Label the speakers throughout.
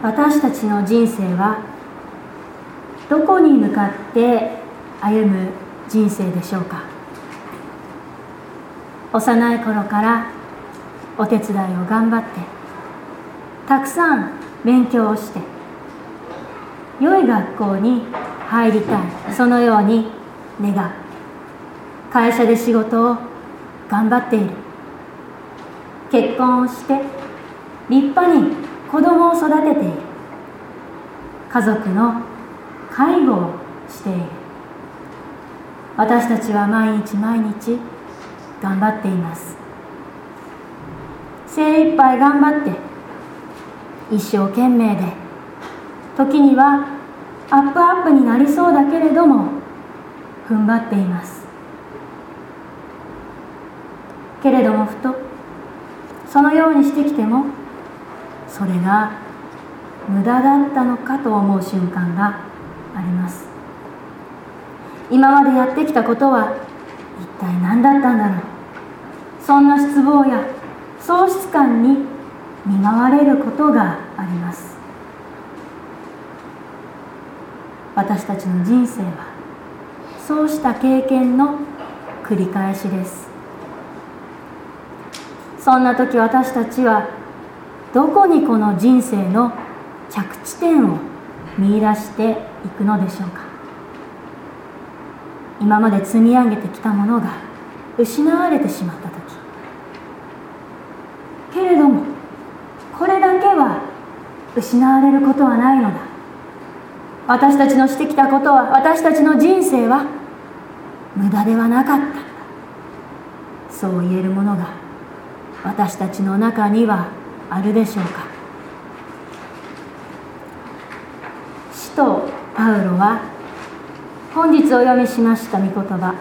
Speaker 1: 私たちの人生はどこに向かって歩む人生でしょうか？幼い頃からお手伝いを頑張ってたくさん勉強をして良い学校に入りたいそのように願う会社で仕事を頑張っている。結婚をして立派に子供を育てている。家族の介護をしている。私たちは毎日毎日頑張っています。精一杯頑張って一生懸命で時にはアップアップになりそうだけれども踏ん張っています。けれどもふとそのようにしてきてもそれが無駄だったのかと思う瞬間があります。今までやってきたことは一体何だったんだろう。そんな失望や喪失感に見舞われることがあります。私たちの人生はそうした経験の繰り返しです。そんな時私たちはどこにこの人生の着地点を見いだしていくのでしょうか？今まで積み上げてきたものが失われてしまった時。けれどもこれだけは失われることはないのだ。私たちのしてきたことは私たちの人生は無駄ではなかったそう言えるものが私たちの中にはあるでしょうか？使徒パウロは本日お読みしました御言葉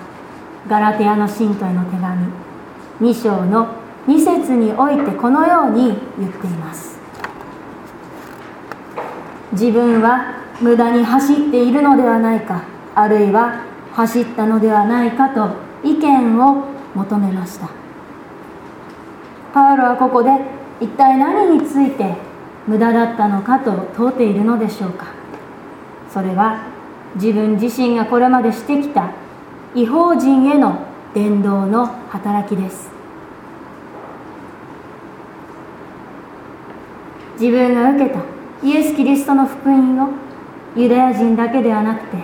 Speaker 1: ガラテヤの信徒への手紙2章の2節においてこのように言っています。自分は無駄に走っているのではないかあるいは走ったのではないかと意見を求めました。パウロはここで一体何について無駄だったのかと問うているのでしょうか。それは自分自身がこれまでしてきた違法人への伝道の働きです。自分が受けたイエス・キリストの福音をユダヤ人だけではなくて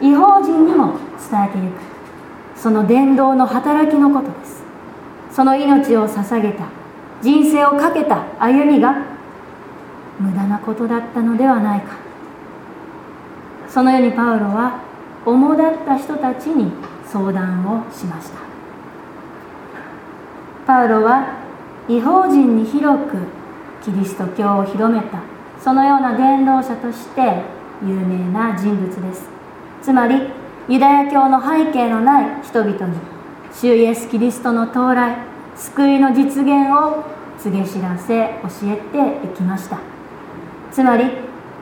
Speaker 1: 違法人にも伝えていく。その伝道の働きのことです。その命を捧げた人生をかけた歩みが無駄なことだったのではないか。そのようにパウロは主だった人たちに相談をしました。パウロは違法人に広くキリスト教を広めた。そのような伝道者として有名な人物です。つまりユダヤ教の背景のない人々に主イエス・キリストの到来救いの実現を告げ知らせ教えていきました。つまり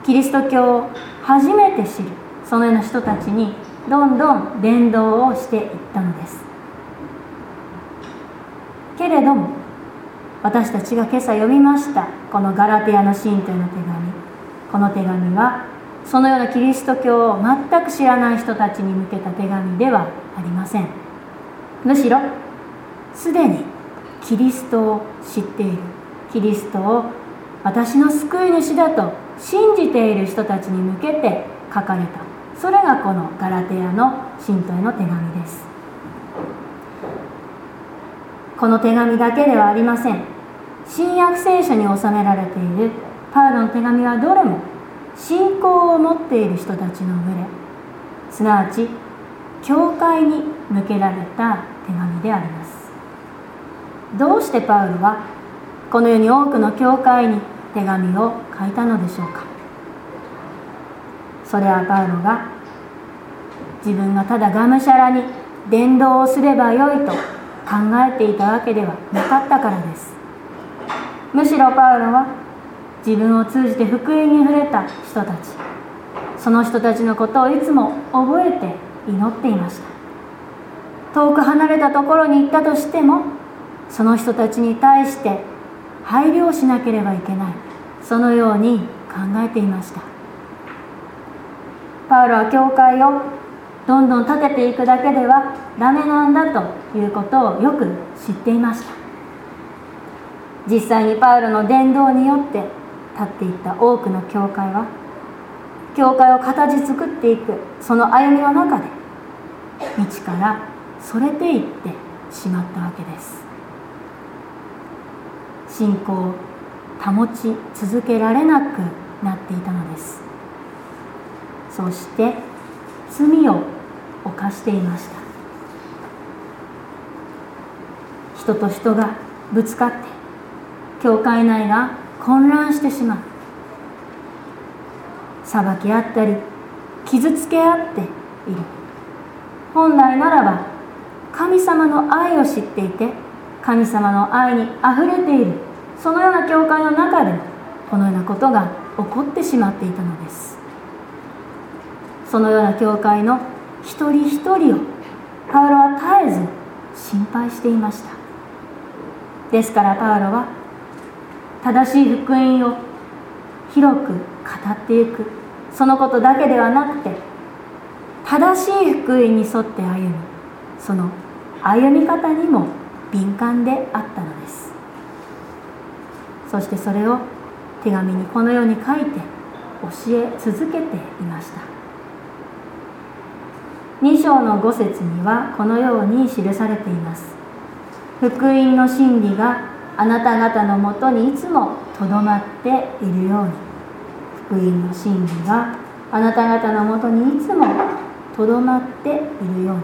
Speaker 1: キリスト教を初めて知るそのような人たちにどんどん伝道をしていったのです。けれども私たちが今朝読みましたこのガラテヤの信徒への手紙。この手紙はそのようなキリスト教を全く知らない人たちに向けた手紙ではありません。むしろすでにキリストを知っている。キリストを私の救い主だと信じている人たちに向けて書かれた。それがこのガラテヤの信徒への手紙です。この手紙だけではありません。新約聖書に収められている。パウロの手紙はどれも信仰を持っている人たちの群れすなわち教会に向けられた手紙であります。どうしてパウロはこのように多くの教会に手紙を書いたのでしょうか？それはパウロが自分がただがむしゃらに伝道をすればよいと考えていたわけではなかったからです。むしろパウロは自分を通じて福音に触れた人たちその人たちのことをいつも覚えて祈っていました。遠く離れたところに行ったとしてもその人たちに対して配慮をしなければいけない。そのように考えていました。パウロは教会をどんどん立てていくだけではダメなんだということをよく知っていました。実際にパウロの伝道によって立っていった多くの教会は教会を形作っていくその歩みの中で道からそれていってしまったわけです。信仰を保ち続けられなくなっていたのです。そして罪を犯していました。人と人がぶつかって教会内が混乱してしまう。裁き合ったり傷つけ合っている。本来ならば神様の愛を知っていて神様の愛にあふれている。そのような教会の中でこのようなことが起こってしまっていたのです。そのような教会の一人一人をパウロは絶えず心配していました。ですからパウロは正しい福音を広く語っていく。そのことだけではなくて正しい福音に沿って歩みその歩み方にも敏感であったのです。そしてそれを手紙にこのように書いて教え続けていました。2章の5節にはこのように記されています。福音の真理があなた方のもとにいつもとどまっているように。福音の真理があなた方のもとにいつもとどまっているように。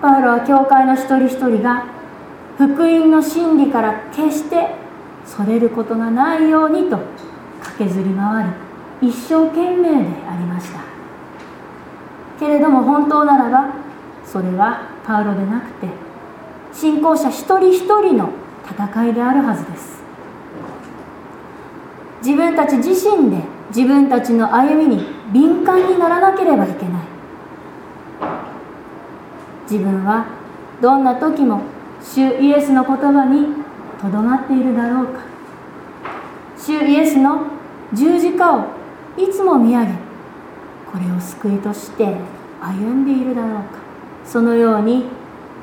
Speaker 1: パウロは教会の一人一人が福音の真理から決してそれることがないようにと駆けずり回り一生懸命でありました。けれども本当ならばそれはパウロでなくて信仰者一人一人の戦いであるはずです。自分たち自身で自分たちの歩みに敏感にならなければいけない。自分はどんな時も主イエスの言葉にとどまっているだろうか。主イエスの十字架をいつも見上げこれを救いとして歩んでいるだろうか。そのように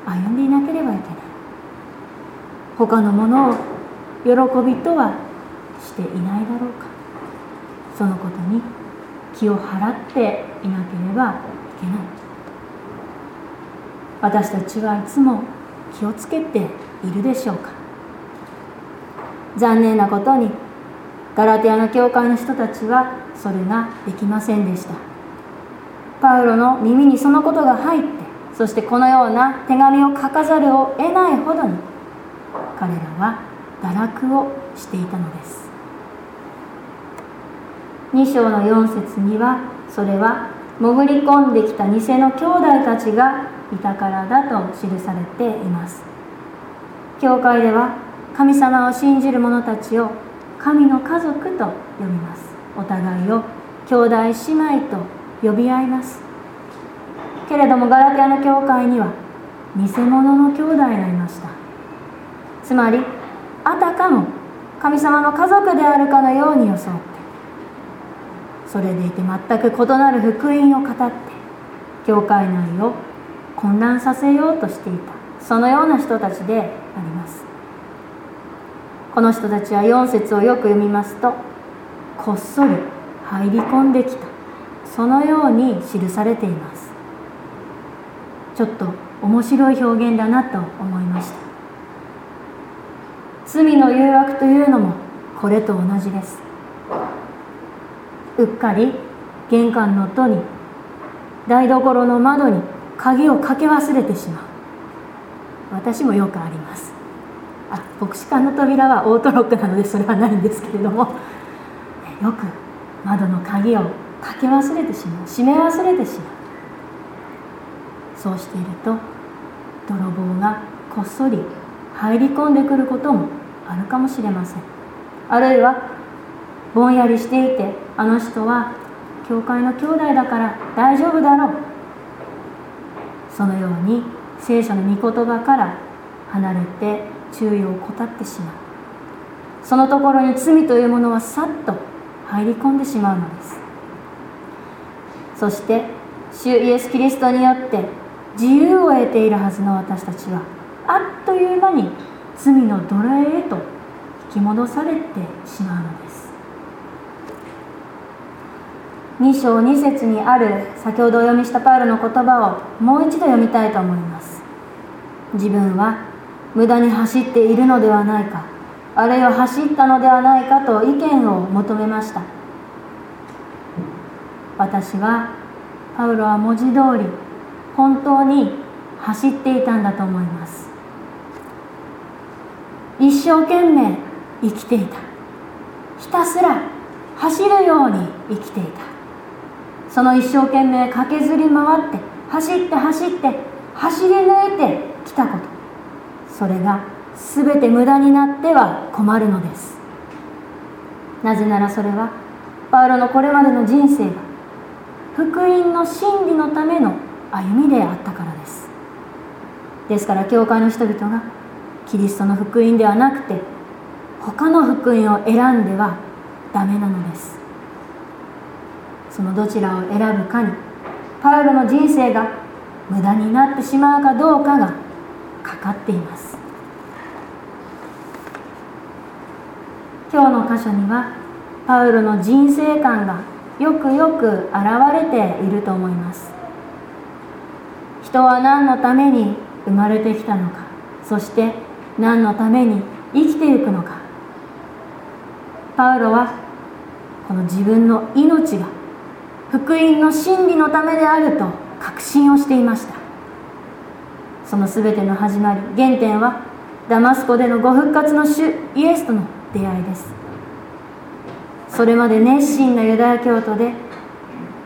Speaker 1: 歩んでいなければいけない。他のものを喜びとはしていないだろうか。そのことに気を払っていなければいけない。私たちはいつも気をつけているでしょうか。残念なことにガラテアの教会の人たちはそれができませんでした。パウロの耳にそのことが入ってそしてこのような手紙を書かざるを得ないほどに彼らは堕落をしていたのです。2章の4節にはそれは潜り込んできた偽の兄弟たちがいたからだと記されています。教会では神様を信じる者たちを神の家族と呼びます。お互いを兄弟姉妹と呼び合います。けれどもガラテアの教会には偽物の兄弟がいました。つまりあたかも神様の家族であるかのように装ってそれでいて全く異なる福音を語って教会内を混乱させようとしていた。そのような人たちであります。この人たちは4節をよく読みますとこっそり入り込んできた。そのように記されています。ちょっと面白い表現だなと思いました。罪の誘惑というのもこれと同じです。うっかり玄関の戸に台所の窓に鍵をかけ忘れてしまう。私もよくあります。あ牧師館の扉はオートロックなのでそれはないんですけれども。よく窓の鍵をかけ忘れてしまう。閉め忘れてしまう。そうしていると泥棒がこっそり入り込んでくることもあるかもしれません。あるいはぼんやりしていてあの人は教会の兄弟だから大丈夫だろう。そのように聖書の御言葉から離れて注意を怠ってしまう。そのところに罪というものはさっと入り込んでしまうのです。そして主イエス・キリストによって自由を得ているはずの私たちはあっという間に罪の奴隷へと引き戻されてしまうのです。2章2節にある先ほどお読みしたパウロの言葉をもう一度読みたいと思います。自分は無駄に走っているのではないか。あるいは走ったのではないかと意見を求めました。私はパウロは文字通り本当に走っていたんだと思います。一生懸命生きていた。ひたすら走るように生きていた。その一生懸命駆けずり回って走って走って走り抜いてきたこと。それが全て無駄になっては困るのです。なぜならそれはパウロのこれまでの人生が福音の真理のための歩みであったからです。ですから教会の人々がキリストの福音ではなくて他の福音を選んではダメなのです。そのどちらを選ぶかにパウロの人生が無駄になってしまうかどうかがかかっています。今日の箇所にはパウロの人生観がよくよく現れていると思います。人は何のために生まれてきたのかそして何のために生きていくのか。パウロはこの自分の命が福音の真理のためであると確信をしていました。その全ての始まり原点はダマスコでのご復活の主イエスとの出会いです。それまで熱心なユダヤ教徒で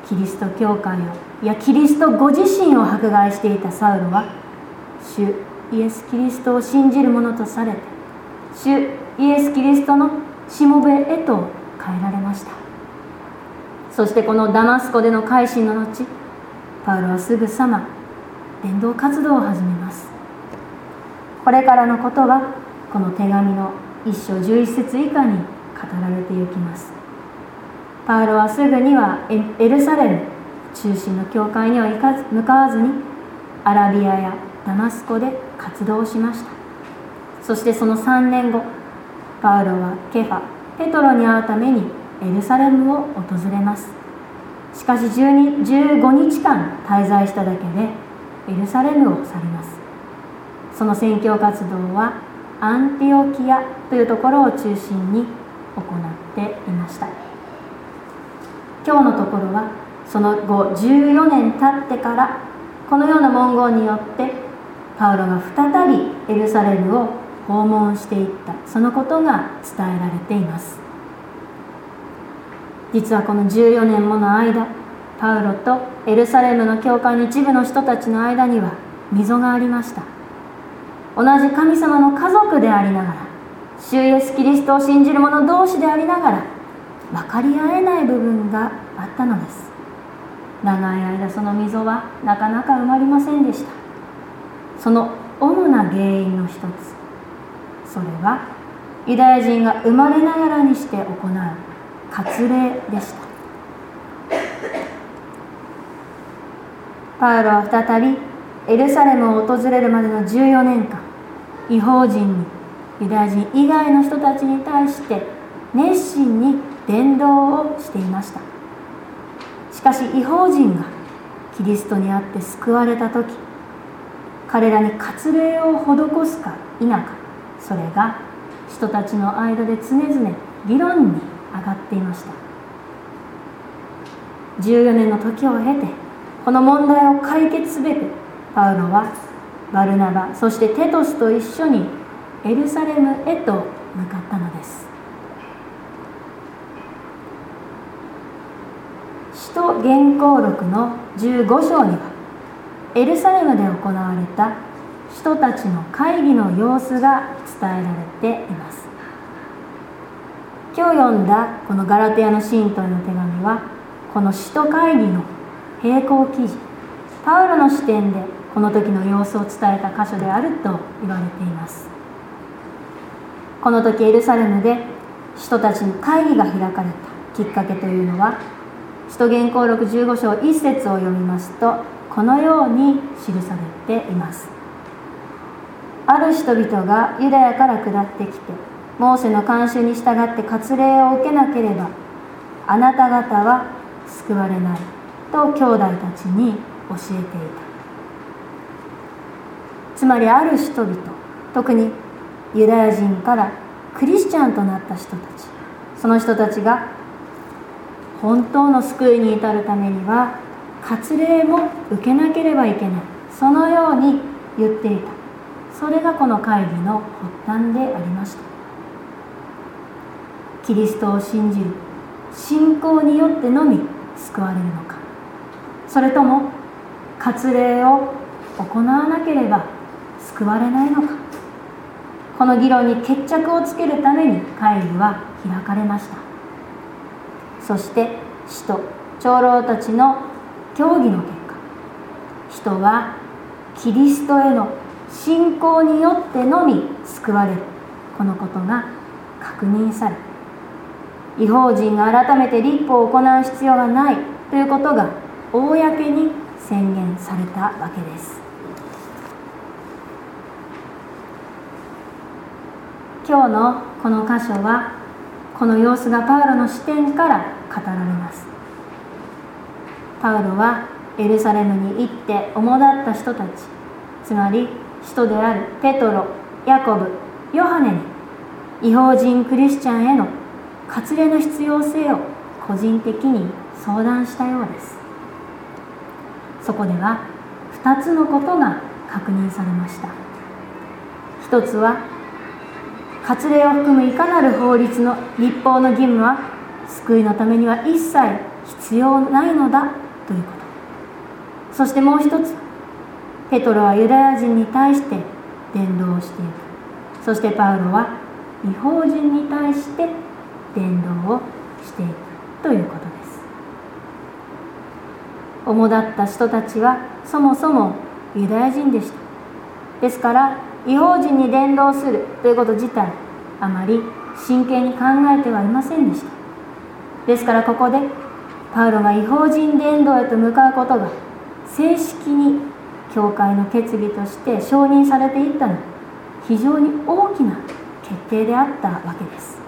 Speaker 1: キリスト教会をいやキリストご自身を迫害していたサウロは主イエス・キリストを信じる者とされて主イエス・キリストのしもべへと変えられました。そしてこのダマスコでの改心の後パウロはすぐさま伝道活動を始めます。これからのことはこの手紙の1章11節以下に語られていきます。パウロはすぐにはエルサレム中心の教会には行かず向かわずにアラビアやダマスコで活動しました。そしてその3年後パウロはケファペトロに会うためにエルサレムを訪れます。しかし15日間滞在しただけでエルサレムを去ります。その宣教活動はアンティオキアというところを中心に行っていました。今日のところはその後14年経ってからこのような文言によってパウロが再びエルサレムを訪問していった。そのことが伝えられています。実はこの14年もの間パウロとエルサレムの教会の一部の人たちの間には溝がありました。同じ神様の家族でありながら主イエス・キリストを信じる者同士でありながら分かり合えない部分があったのです。長い間その溝はなかなか埋まりませんでした。その主な原因の一つそれはユダヤ人が生まれながらにして行う割礼でした。パウロは再びエルサレムを訪れるまでの14年間違法人にユダヤ人以外の人たちに対して熱心に伝道をしていました。しかし違法人がキリストにあって救われた時彼らに割礼を施すか否かそれが人たちの間で常々議論に上がっていました。14年の時を経てこの問題を解決すべくパウロはバルナバそしてテトスと一緒にエルサレムへと向かったのです。使徒原稿録の15章にはエルサレムで行われた人たちの会議の様子が伝えられています。今日読んだこのガラテヤの信徒への手紙はこの使徒会議の並行記事。パウロの視点でこの時の様子を伝えた箇所であると言われています。この時エルサレムで使徒たちの会議が開かれたきっかけというのは使徒言行録15章1節を読みますとこのように記されています。ある人々がユダヤから下ってきてモーセの慣習に従って割礼を受けなければあなた方は救われないと兄弟たちに教えていた。つまりある人々特にユダヤ人からクリスチャンとなった人たちその人たちが本当の救いに至るためには割礼も受けなければいけないそのように言っていた。それがこの会議の発端でありました。キリストを信じる。信仰によってのみ救われるのか。それとも割礼を行わなければ救われないのか。この議論に決着をつけるために会議は開かれました。そして使徒長老たちの協議の結果。人はキリストへの信仰によってのみ救われる。このことが確認され違法人が改めて立法を行う必要がないということが公に宣言されたわけです。今日のこの箇所はこの様子がパウロの視点から語られます。パウロはエルサレムに行って主だった人たちつまり使徒であるペトロヤコブヨハネに違法人クリスチャンへの割礼の必要性を個人的に相談したようです。そこでは2つのことが確認されました。一つは割礼を含むいかなる法律の立法の義務は救いのためには一切必要ないのだということ。そしてもう一つペトロはユダヤ人に対して伝道をしていくそしてパウロは違法人に対して伝道をしていくということです。主だった人たちはそもそもユダヤ人でした。ですから違法人に伝道するということ自体あまり真剣に考えてはいませんでした。ですからここでパウロが違法人伝道へと向かうことが正式に教会の決議として承認されていったのは非常に大きな決定であったわけです。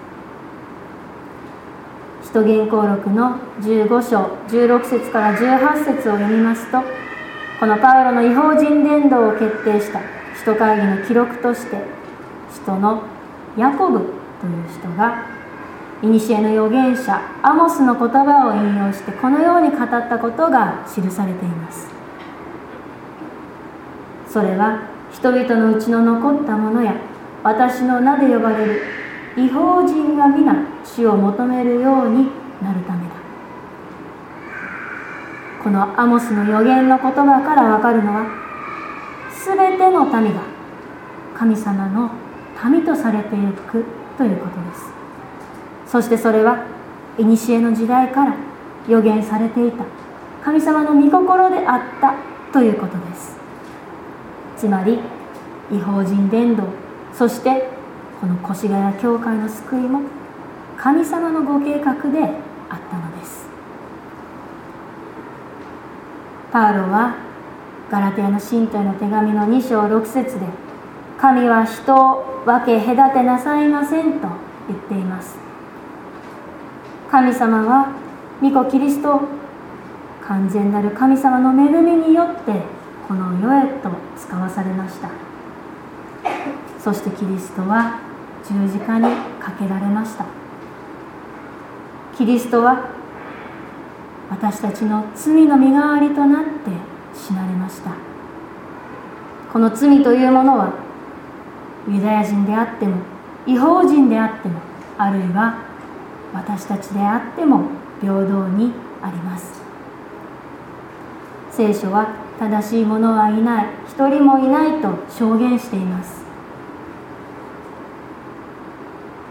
Speaker 1: 使徒言行録の15章16節から18節を読みますとこのパウロの違法人伝道を決定した使徒会議の記録として使徒のヤコブという人が古の預言者アモスの言葉を引用してこのように語ったことが記されています。それは人々のうちの残ったものや私の名で呼ばれる違法人が皆死を求めるようになるためだ。このアモスの予言の言葉からわかるのは全ての民が神様の民とされていくということです。そしてそれは古の時代から予言されていた神様の御心であったということです。つまり違法人伝道そしてこの越谷教会の救いも神様のご計画であったのです。パウロはガラテヤの信徒への手紙の2章6節で神は人を分け隔てなさいませんと言っています。神様は御子キリスト完全なる神様の恵みによってこの世へと使わされました。そしてキリストは十字架にかけられました。キリストは私たちの罪の身代わりとなって死なれました。この罪というものはユダヤ人であっても違法人であってもあるいは私たちであっても平等にあります。聖書は正しい者はいない一人もいないと証言しています。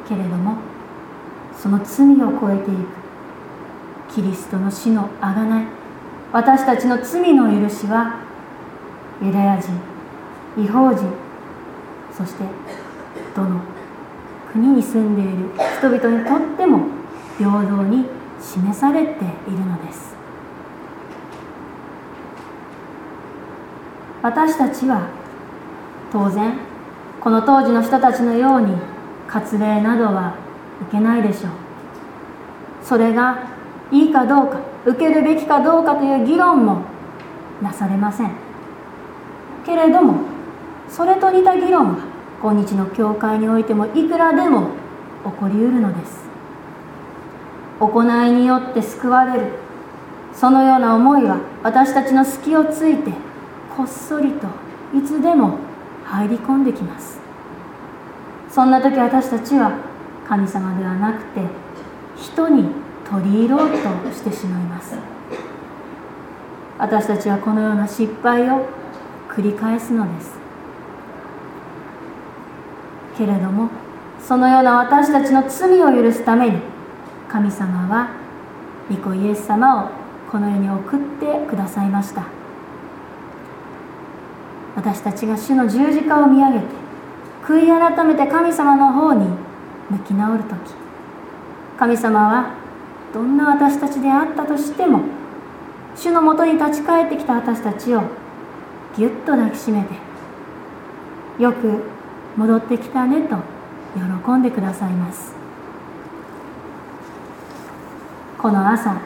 Speaker 1: けれどもその罪を超えていくキリストの死の贖い。私たちの罪の許しはユダヤ人違法人そしてどの国に住んでいる人々にとっても平等に示されているのです。私たちは当然この当時の人たちのように割礼などはけないでしょう。それがいいかどうか受けるべきかどうかという議論もなされません。けれどもそれと似た議論は今日の教会においてもいくらでも起こりうるのです。行いによって救われる。そのような思いは私たちの隙をついてこっそりといつでも入り込んできます。そんな時私たちは神様ではなくて人に取り入ろうとしてしまいます。私たちはこのような失敗を繰り返すのです。けれどもそのような私たちの罪を許すために神様は御子イエス様をこの世に送ってくださいました。私たちが主の十字架を見上げて悔い改めて神様の方に向き直る時。神様はどんな私たちであったとしても主のもとに立ち返ってきた私たちをぎゅっと抱きしめてよく戻ってきたねと喜んでくださいます。この朝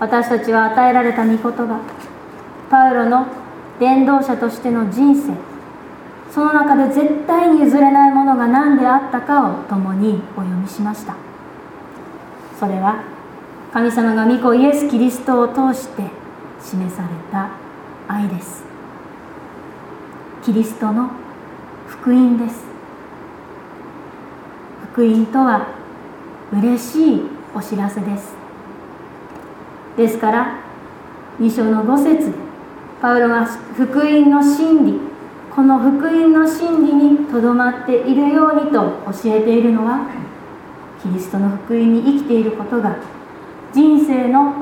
Speaker 1: 私たちは与えられた御言葉パウロの伝道者としての人生その中で絶対に譲れないものが何であったかを共にお読みしました。それは神様が御子イエス・キリストを通して示された愛です。キリストの福音です。福音とは嬉しいお知らせです。ですから2章の5節でパウロが福音の真理この福音の真理にとどまっているようにと教えているのはキリストの福音に生きていることが人生の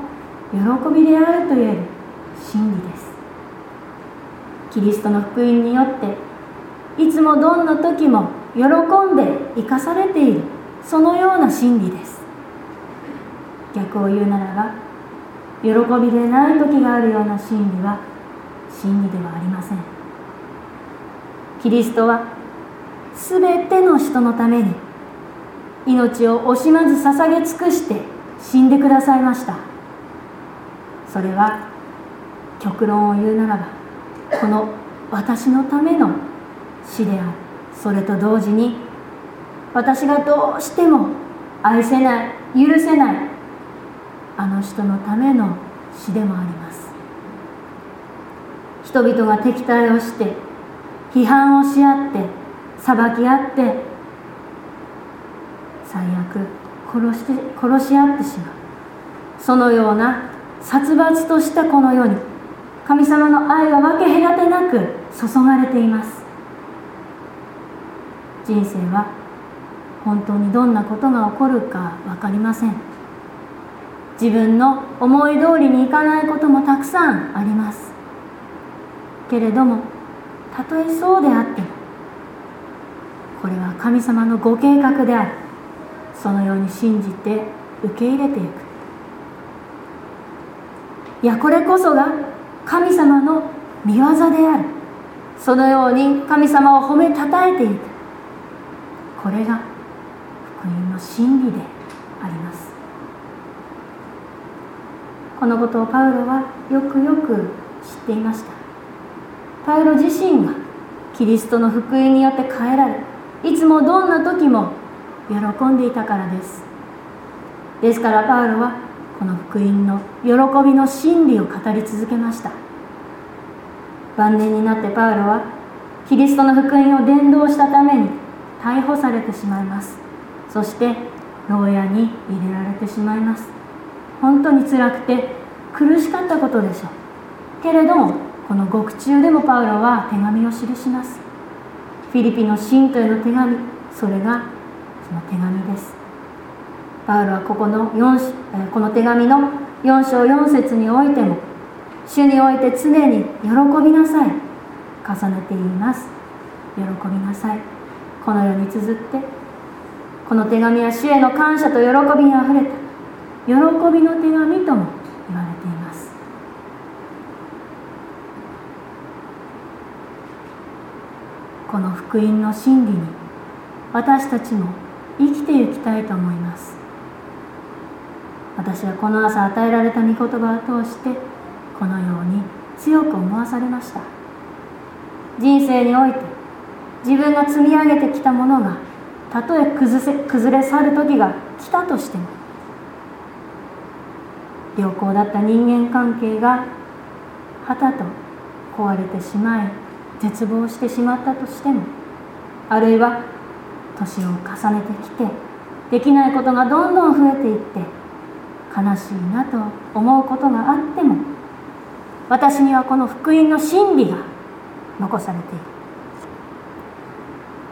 Speaker 1: 喜びであるといえる真理です。キリストの福音によっていつもどんな時も喜んで生かされているそのような真理です。逆を言うならば喜びでない時があるような真理は真理ではありません。キリストは全ての人のために命を惜しまず捧げ尽くして死んでくださいました。それは極論を言うならばこの私のための死である。それと同時に私がどうしても愛せない許せないあの人のための死でもあります。人々が敵対をして批判をし合って裁き合って最悪殺して殺し合ってしまう。そのような殺伐としたこの世に神様の愛は分け隔てなく注がれています。人生は本当にどんなことが起こるか分かりません。自分の思い通りにいかないこともたくさんあります。けれどもたとえそうであってもこれは神様のご計画であるそのように信じて受け入れていく。いやこれこそが神様の見業である。そのように神様を褒めたたえていく。これが福音の真理であります。このことをパウロはよくよく知っていました。パウロ自身がキリストの福音によって変えられいつもどんな時も喜んでいたからです。ですからパウロはこの福音の喜びの真理を語り続けました。晩年になってパウロはキリストの福音を伝道したために逮捕されてしまいます。そして牢屋に入れられてしまいます。本当に辛くて苦しかったことでしょう。けれどもこの獄中でもパウロは手紙を記します。フィリピンの信徒への手紙それがその手紙です。パウロはここの4この手紙の4章4節においても主において常に喜びなさい。重ねて言います。喜びなさい。このように綴ってこの手紙は主への感謝と喜びにあふれた。喜びの手紙とも言われていますこの福音の真理に私たちも生きていきたいと思います。私はこの朝与えられた御言葉を通してこのように強く思わされました。人生において自分が積み上げてきたものがたとえ崩れ去る時が来たとしても良好だった人間関係がはたと壊れてしまい絶望してしまったとしてもあるいは年を重ねてきてできないことがどんどん増えていって悲しいなと思うことがあっても私にはこの福音の真理が残されている。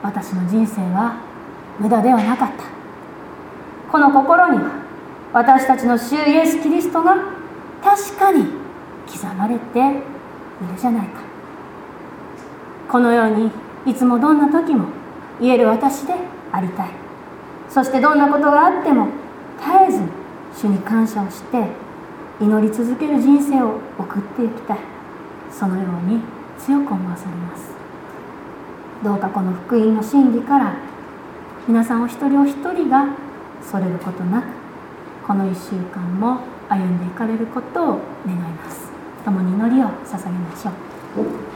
Speaker 1: 私の人生は無駄ではなかった。この心には私たちの主イエス・キリストが確かに刻まれているじゃないか。このようにいつもどんな時も言える私でありたい。そしてどんなことがあっても絶えず主に感謝をして祈り続ける人生を送っていきたい。そのように強く思わされます。どうかこの福音の真理から皆さんお一人お一人がそれることなくこの1週間も歩んでいかれることを願います。共に祈りを捧げましょう。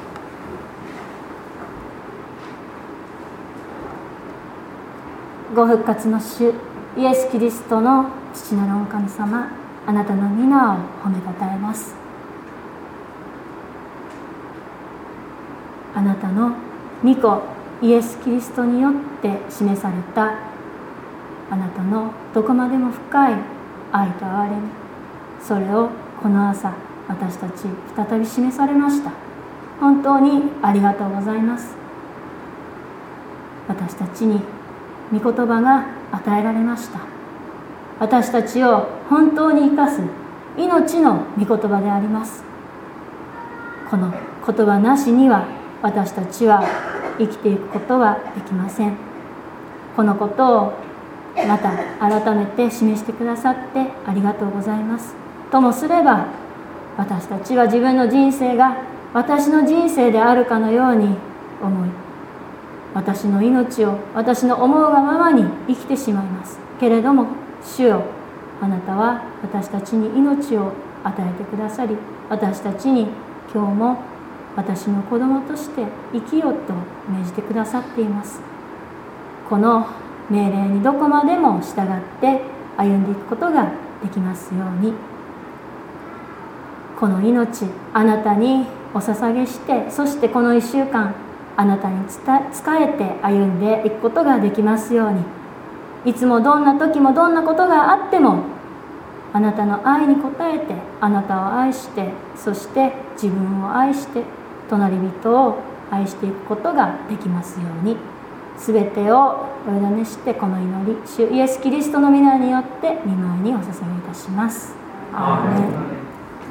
Speaker 1: ご復活の主イエス・キリストの父なるお神様あなたの皆を褒めたたえます。あなたの御子イエス・キリストによって示されたあなたのどこまでも深い愛と憐れみそれをこの朝私たち再び示されました。本当にありがとうございます。私たちに御言葉が与えられました。私たちを本当に生かす命の御言葉であります。この言葉なしには私たちは生きていくことはできません。このことをまた改めて示してくださってありがとうございます。ともすれば私たちは自分の人生が私の人生であるかのように思い私の命を私の思うがままに生きてしまいます。けれども主よあなたは私たちに命を与えてくださり私たちに今日も私の子供として生きようと命じてくださっています。この命令にどこまでも従って歩んでいくことができますように。この命あなたにお捧げしてそしてこの1週間あなたに仕えて歩んでいくことができますように。いつもどんな時もどんなことがあってもあなたの愛に応えてあなたを愛してそして自分を愛して隣人を愛していくことができますように。全てをお委ねしてこの祈り主イエス・キリストの皆によって見舞いにお捧げいたします。